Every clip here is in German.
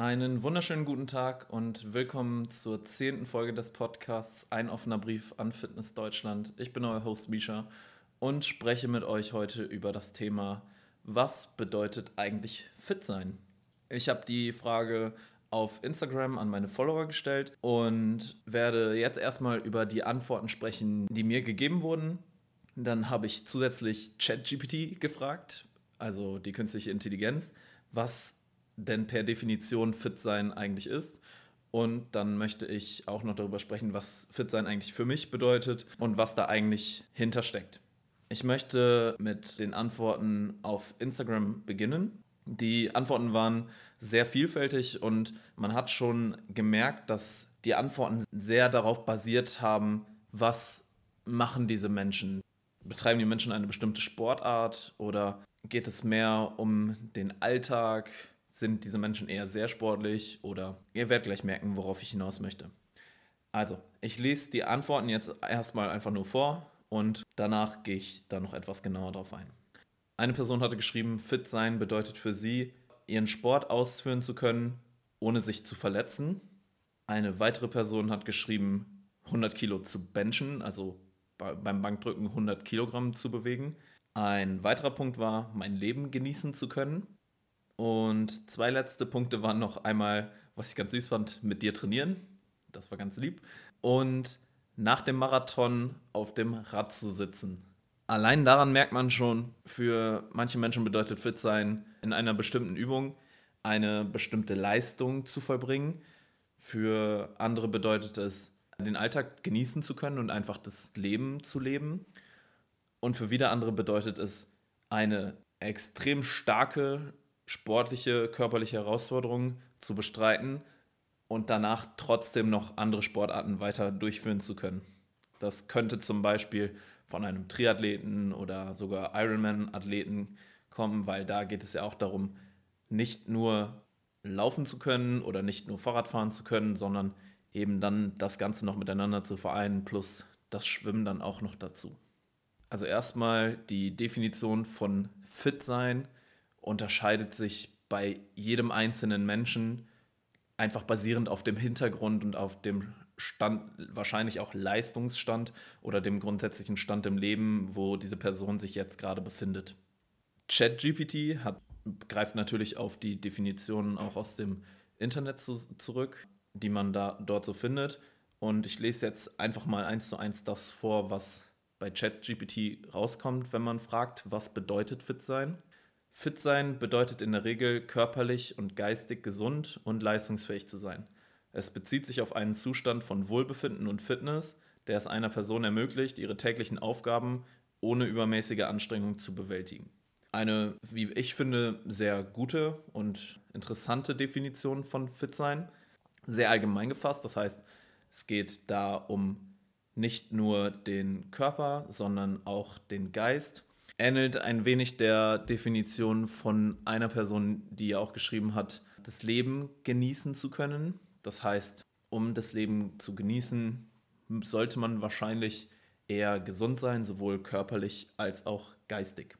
Einen wunderschönen guten Tag und willkommen zur zehnten Folge des Podcasts Ein offener Brief an Fitness Deutschland. Ich bin euer Host Misha und spreche mit euch heute über das Thema, was bedeutet eigentlich fit sein? Ich habe die Frage auf Instagram an meine Follower gestellt und werde jetzt erstmal über die Antworten sprechen, die mir gegeben wurden. Dann habe ich zusätzlich ChatGPT gefragt, also die künstliche Intelligenz, was denn per Definition fit sein eigentlich ist. Und dann möchte ich auch noch darüber sprechen, was fit sein eigentlich für mich bedeutet und was da eigentlich hintersteckt. Ich möchte mit den Antworten auf Instagram beginnen. Die Antworten waren sehr vielfältig und man hat schon gemerkt, dass die Antworten sehr darauf basiert haben, was machen diese Menschen. Betreiben die Menschen eine bestimmte Sportart oder geht es mehr um den Alltag? Sind diese Menschen eher sehr sportlich oder ihr werdet gleich merken, worauf ich hinaus möchte. Also, ich lese die Antworten jetzt erstmal einfach nur vor und danach gehe ich da noch etwas genauer drauf ein. Eine Person hatte geschrieben, fit sein bedeutet für sie, ihren Sport ausführen zu können, ohne sich zu verletzen. Eine weitere Person hat geschrieben, 100 Kilo zu benchen, also beim Bankdrücken 100 Kilogramm zu bewegen. Ein weiterer Punkt war, mein Leben genießen zu können. Und zwei letzte Punkte waren noch einmal, was ich ganz süß fand, mit dir trainieren. Das war ganz lieb. Und nach dem Marathon auf dem Rad zu sitzen. Allein daran merkt man schon, für manche Menschen bedeutet fit sein, in einer bestimmten Übung eine bestimmte Leistung zu vollbringen. Für andere bedeutet es, den Alltag genießen zu können und einfach das Leben zu leben. Und für wieder andere bedeutet es, eine extrem starke sportliche, körperliche Herausforderung zu bestreiten und danach trotzdem noch andere Sportarten weiter durchführen zu können. Das könnte zum Beispiel von einem Triathleten oder sogar Ironman-Athleten kommen, weil da geht es ja auch darum, nicht nur laufen zu können oder nicht nur Fahrrad fahren zu können, sondern eben dann das Ganze noch miteinander zu vereinen, plus das Schwimmen dann auch noch dazu. Also erstmal die Definition von fit sein unterscheidet sich bei jedem einzelnen Menschen einfach basierend auf dem Hintergrund und auf dem Stand, wahrscheinlich auch Leistungsstand oder dem grundsätzlichen Stand im Leben, wo diese Person sich jetzt gerade befindet. ChatGPT hat, greift natürlich auf die Definitionen auch aus dem Internet zu, zurück, die man da dort so findet. Und ich lese jetzt einfach mal eins zu eins das vor, was bei ChatGPT rauskommt, wenn man fragt, was bedeutet fit sein. Fit sein bedeutet in der Regel körperlich und geistig gesund und leistungsfähig zu sein. Es bezieht sich auf einen Zustand von Wohlbefinden und Fitness, der es einer Person ermöglicht, ihre täglichen Aufgaben ohne übermäßige Anstrengung zu bewältigen. Eine, wie ich finde, sehr gute und interessante Definition von Fit sein. Sehr allgemein gefasst, das heißt, es geht da um nicht nur den Körper, sondern auch den Geist ähnelt ein wenig der Definition von einer Person, die auch geschrieben hat, das Leben genießen zu können. Das heißt, um das Leben zu genießen, sollte man wahrscheinlich eher gesund sein, sowohl körperlich als auch geistig.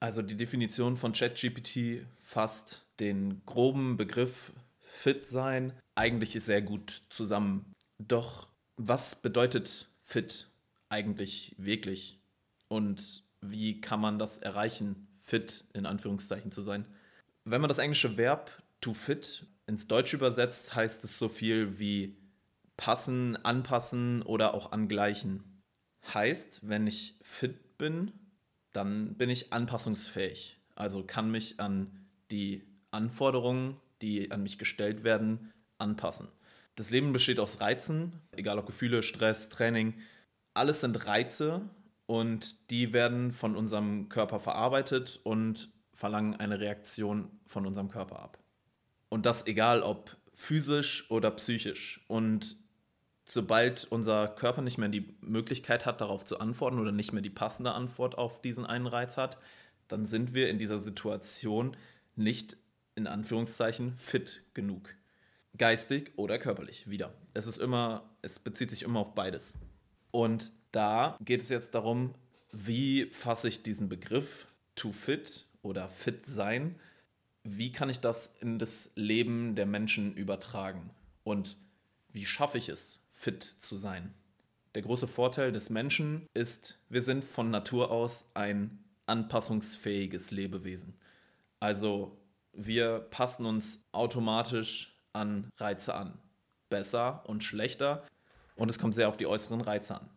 Also die Definition von ChatGPT fasst den groben Begriff fit sein eigentlich sehr gut zusammen. Doch was bedeutet fit eigentlich wirklich? Und wie kann man das erreichen, fit in Anführungszeichen zu sein. Wenn man das englische Verb to fit ins Deutsche übersetzt, heißt es so viel wie passen, anpassen oder auch angleichen. Heißt, wenn ich fit bin, dann bin ich anpassungsfähig. Also kann mich an die Anforderungen, die an mich gestellt werden, anpassen. Das Leben besteht aus Reizen, egal ob Gefühle, Stress, Training. Alles sind Reize und die werden von unserem Körper verarbeitet und verlangen eine Reaktion von unserem Körper ab. Und das egal ob physisch oder psychisch. Und sobald unser Körper nicht mehr die Möglichkeit hat, darauf zu antworten oder nicht mehr die passende Antwort auf diesen einen Reiz hat, dann sind wir in dieser Situation nicht in Anführungszeichen fit genug. Geistig oder körperlich, wieder. Es ist immer, es bezieht sich immer auf beides. Und da geht es jetzt darum, wie fasse ich diesen Begriff to fit oder fit sein, wie kann ich das in das Leben der Menschen übertragen? Und wie schaffe ich es, fit zu sein? Der große Vorteil des Menschen ist, wir sind von Natur aus ein anpassungsfähiges Lebewesen. Also wir passen uns automatisch an Reize an. Besser und schlechter. Und es kommt sehr auf die äußeren Reize an.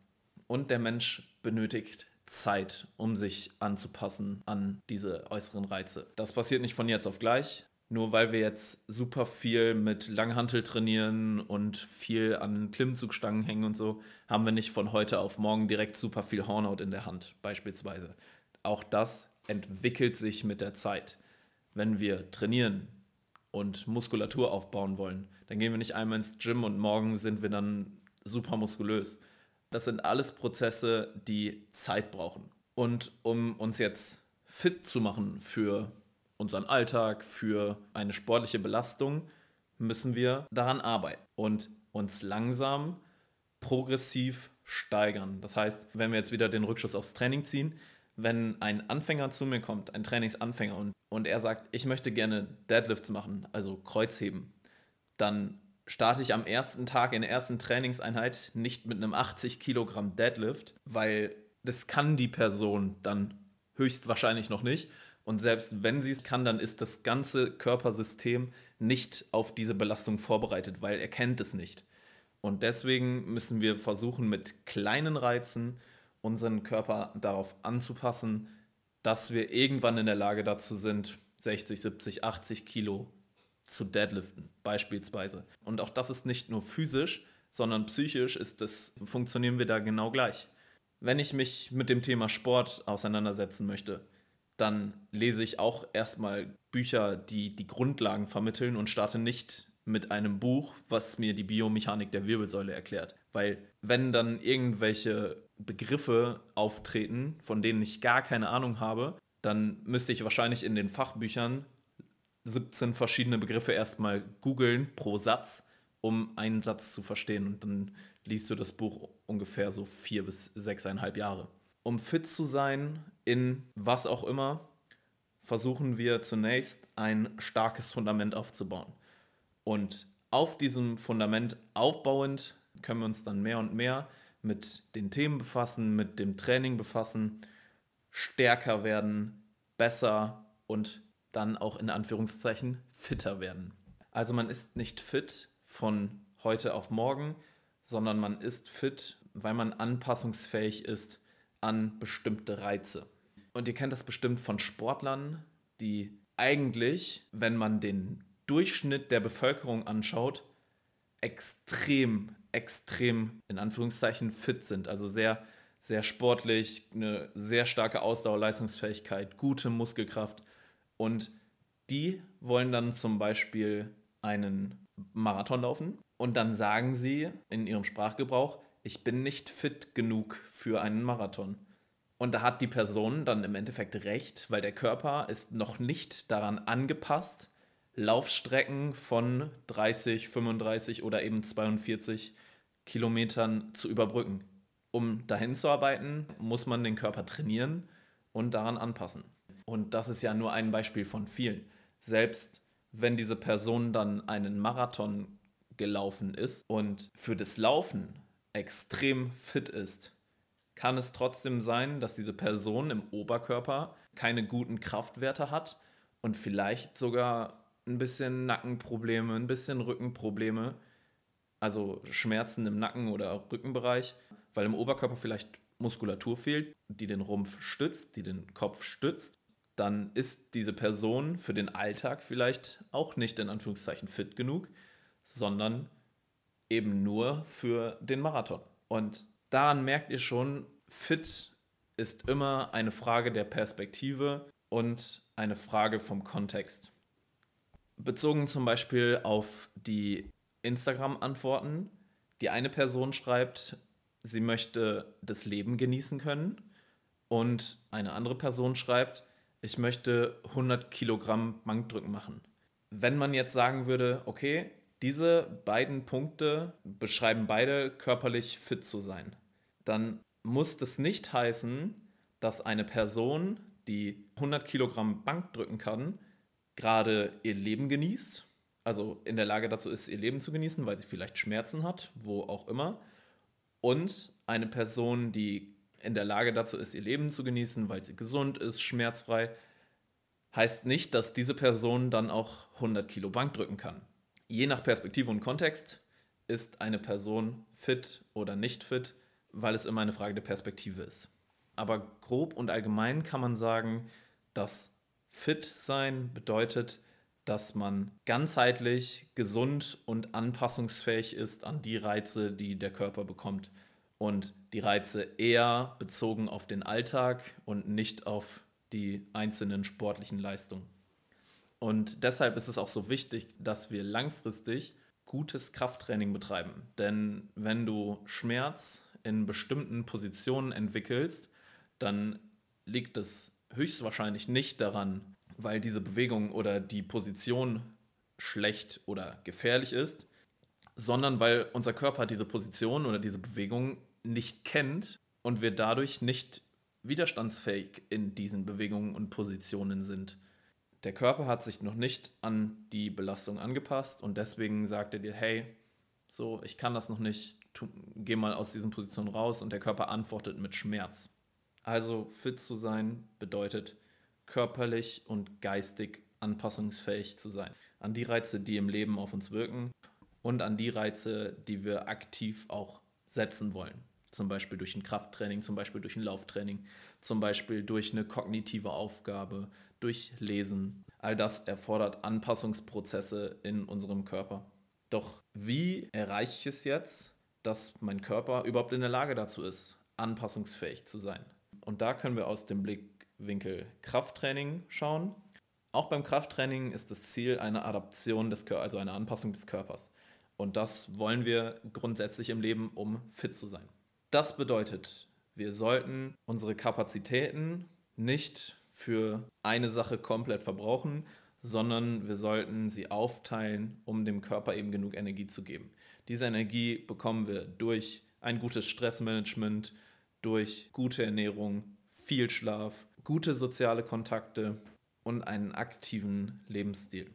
Und der Mensch benötigt Zeit, um sich anzupassen an diese äußeren Reize. Das passiert nicht von jetzt auf gleich. Nur weil wir jetzt super viel mit Langhantel trainieren und viel an Klimmzugstangen hängen und so, haben wir nicht von heute auf morgen direkt super viel Hornhaut in der Hand, beispielsweise. Auch das entwickelt sich mit der Zeit. Wenn wir trainieren und Muskulatur aufbauen wollen, dann gehen wir nicht einmal ins Gym und morgen sind wir dann super muskulös. Das sind alles Prozesse, die Zeit brauchen. Und um uns jetzt fit zu machen für unseren Alltag, für eine sportliche Belastung, müssen wir daran arbeiten und uns langsam progressiv steigern. Das heißt, wenn wir jetzt wieder den Rückschuss aufs Training ziehen, wenn ein Anfänger zu mir kommt, ein Trainingsanfänger, und, und er sagt, ich möchte gerne Deadlifts machen, also Kreuzheben, dann starte ich am ersten Tag in der ersten Trainingseinheit nicht mit einem 80 Kilogramm Deadlift, weil das kann die Person dann höchstwahrscheinlich noch nicht. Und selbst wenn sie es kann, dann ist das ganze Körpersystem nicht auf diese Belastung vorbereitet, weil er kennt es nicht. Und deswegen müssen wir versuchen, mit kleinen Reizen unseren Körper darauf anzupassen, dass wir irgendwann in der Lage dazu sind, 60, 70, 80 Kilo zu deadliften, beispielsweise. Und auch das ist nicht nur physisch, sondern psychisch ist das, funktionieren wir da genau gleich. Wenn ich mich mit dem Thema Sport auseinandersetzen möchte, dann lese ich auch erstmal Bücher, die die Grundlagen vermitteln und starte nicht mit einem Buch, was mir die Biomechanik der Wirbelsäule erklärt. Weil wenn dann irgendwelche Begriffe auftreten, von denen ich gar keine Ahnung habe, dann müsste ich wahrscheinlich in den Fachbüchern 17 verschiedene Begriffe erstmal googeln pro Satz, um einen Satz zu verstehen. Und dann liest du das Buch ungefähr so vier bis sechseinhalb Jahre. Um fit zu sein in was auch immer, versuchen wir zunächst ein starkes Fundament aufzubauen. Und auf diesem Fundament aufbauend können wir uns dann mehr und mehr mit den Themen befassen, mit dem Training befassen, stärker werden, besser und dann auch in Anführungszeichen fitter werden. Also man ist nicht fit von heute auf morgen, sondern man ist fit, weil man anpassungsfähig ist an bestimmte Reize. Und ihr kennt das bestimmt von Sportlern, die eigentlich, wenn man den Durchschnitt der Bevölkerung anschaut, extrem, extrem in Anführungszeichen fit sind. Also sehr, sehr sportlich, eine sehr starke Ausdauerleistungsfähigkeit, gute Muskelkraft und die wollen dann zum Beispiel einen Marathon laufen und dann sagen sie in ihrem Sprachgebrauch, ich bin nicht fit genug für einen Marathon. Und da hat die Person dann im Endeffekt recht, weil der Körper ist noch nicht daran angepasst, Laufstrecken von 30, 35 oder eben 42 Kilometern zu überbrücken. Um dahin zu arbeiten, muss man den Körper trainieren und daran anpassen. Und das ist ja nur ein Beispiel von vielen. Selbst wenn diese Person dann einen Marathon gelaufen ist und für das Laufen extrem fit ist, kann es trotzdem sein, dass diese Person im Oberkörper keine guten Kraftwerte hat und vielleicht sogar ein bisschen Nackenprobleme, ein bisschen Rückenprobleme, also Schmerzen im Nacken- oder Rückenbereich, weil im Oberkörper vielleicht Muskulatur fehlt, die den Rumpf stützt, die den Kopf stützt dann ist diese Person für den Alltag vielleicht auch nicht in Anführungszeichen fit genug, sondern eben nur für den Marathon. Und daran merkt ihr schon, fit ist immer eine Frage der Perspektive und eine Frage vom Kontext. Bezogen zum Beispiel auf die Instagram-Antworten. Die eine Person schreibt, sie möchte das Leben genießen können und eine andere Person schreibt, ich möchte 100 Kilogramm Bankdrücken machen. Wenn man jetzt sagen würde, okay, diese beiden Punkte beschreiben beide körperlich fit zu sein, dann muss das nicht heißen, dass eine Person, die 100 Kilogramm Bank drücken kann, gerade ihr Leben genießt, also in der Lage dazu ist, ihr Leben zu genießen, weil sie vielleicht Schmerzen hat, wo auch immer. Und eine Person, die in der Lage dazu ist, ihr Leben zu genießen, weil sie gesund ist, schmerzfrei, heißt nicht, dass diese Person dann auch 100 Kilo Bank drücken kann. Je nach Perspektive und Kontext ist eine Person fit oder nicht fit, weil es immer eine Frage der Perspektive ist. Aber grob und allgemein kann man sagen, dass fit sein bedeutet, dass man ganzheitlich gesund und anpassungsfähig ist an die Reize, die der Körper bekommt. Und die Reize eher bezogen auf den Alltag und nicht auf die einzelnen sportlichen Leistungen. Und deshalb ist es auch so wichtig, dass wir langfristig gutes Krafttraining betreiben. Denn wenn du Schmerz in bestimmten Positionen entwickelst, dann liegt es höchstwahrscheinlich nicht daran, weil diese Bewegung oder die Position schlecht oder gefährlich ist, sondern weil unser Körper diese Position oder diese Bewegung nicht kennt und wir dadurch nicht widerstandsfähig in diesen Bewegungen und Positionen sind. Der Körper hat sich noch nicht an die Belastung angepasst und deswegen sagt er dir, hey, so, ich kann das noch nicht, tu, geh mal aus diesen Positionen raus und der Körper antwortet mit Schmerz. Also fit zu sein bedeutet körperlich und geistig anpassungsfähig zu sein. An die Reize, die im Leben auf uns wirken und an die Reize, die wir aktiv auch setzen wollen. Zum Beispiel durch ein Krafttraining, zum Beispiel durch ein Lauftraining, zum Beispiel durch eine kognitive Aufgabe, durch Lesen. All das erfordert Anpassungsprozesse in unserem Körper. Doch wie erreiche ich es jetzt, dass mein Körper überhaupt in der Lage dazu ist, anpassungsfähig zu sein? Und da können wir aus dem Blickwinkel Krafttraining schauen. Auch beim Krafttraining ist das Ziel eine Adaption des Körpers, also eine Anpassung des Körpers. Und das wollen wir grundsätzlich im Leben, um fit zu sein. Das bedeutet, wir sollten unsere Kapazitäten nicht für eine Sache komplett verbrauchen, sondern wir sollten sie aufteilen, um dem Körper eben genug Energie zu geben. Diese Energie bekommen wir durch ein gutes Stressmanagement, durch gute Ernährung, viel Schlaf, gute soziale Kontakte und einen aktiven Lebensstil.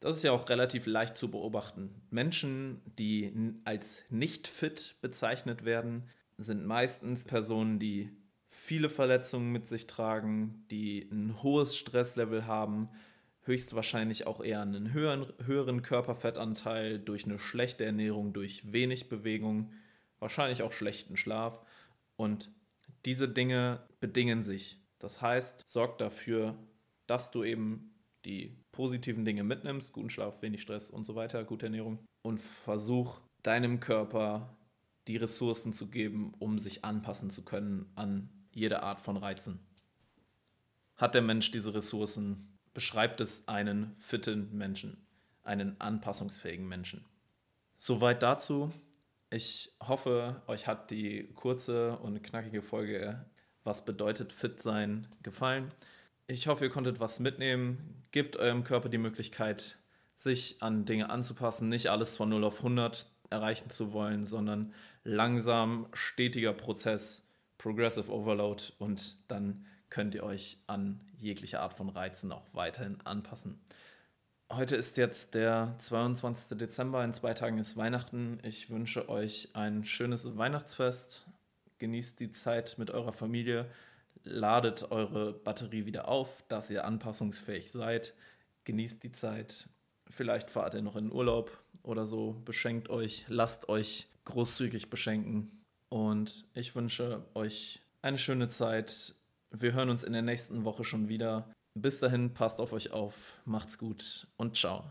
Das ist ja auch relativ leicht zu beobachten. Menschen, die als nicht fit bezeichnet werden, sind meistens Personen, die viele Verletzungen mit sich tragen, die ein hohes Stresslevel haben, höchstwahrscheinlich auch eher einen höheren, höheren Körperfettanteil durch eine schlechte Ernährung, durch wenig Bewegung, wahrscheinlich auch schlechten Schlaf. Und diese Dinge bedingen sich. Das heißt, sorg dafür, dass du eben die positiven Dinge mitnimmst, guten Schlaf, wenig Stress und so weiter, gute Ernährung und versuch deinem Körper die Ressourcen zu geben, um sich anpassen zu können an jede Art von Reizen. Hat der Mensch diese Ressourcen, beschreibt es einen fitten Menschen, einen anpassungsfähigen Menschen. Soweit dazu. Ich hoffe, euch hat die kurze und knackige Folge Was bedeutet fit sein gefallen. Ich hoffe, ihr konntet was mitnehmen. Gebt eurem Körper die Möglichkeit, sich an Dinge anzupassen, nicht alles von 0 auf 100 erreichen zu wollen, sondern langsam, stetiger Prozess, Progressive Overload und dann könnt ihr euch an jegliche Art von Reizen auch weiterhin anpassen. Heute ist jetzt der 22. Dezember, in zwei Tagen ist Weihnachten. Ich wünsche euch ein schönes Weihnachtsfest. Genießt die Zeit mit eurer Familie. Ladet eure Batterie wieder auf, dass ihr anpassungsfähig seid. Genießt die Zeit. Vielleicht fahrt ihr noch in Urlaub oder so. Beschenkt euch, lasst euch großzügig beschenken. Und ich wünsche euch eine schöne Zeit. Wir hören uns in der nächsten Woche schon wieder. Bis dahin, passt auf euch auf, macht's gut und ciao.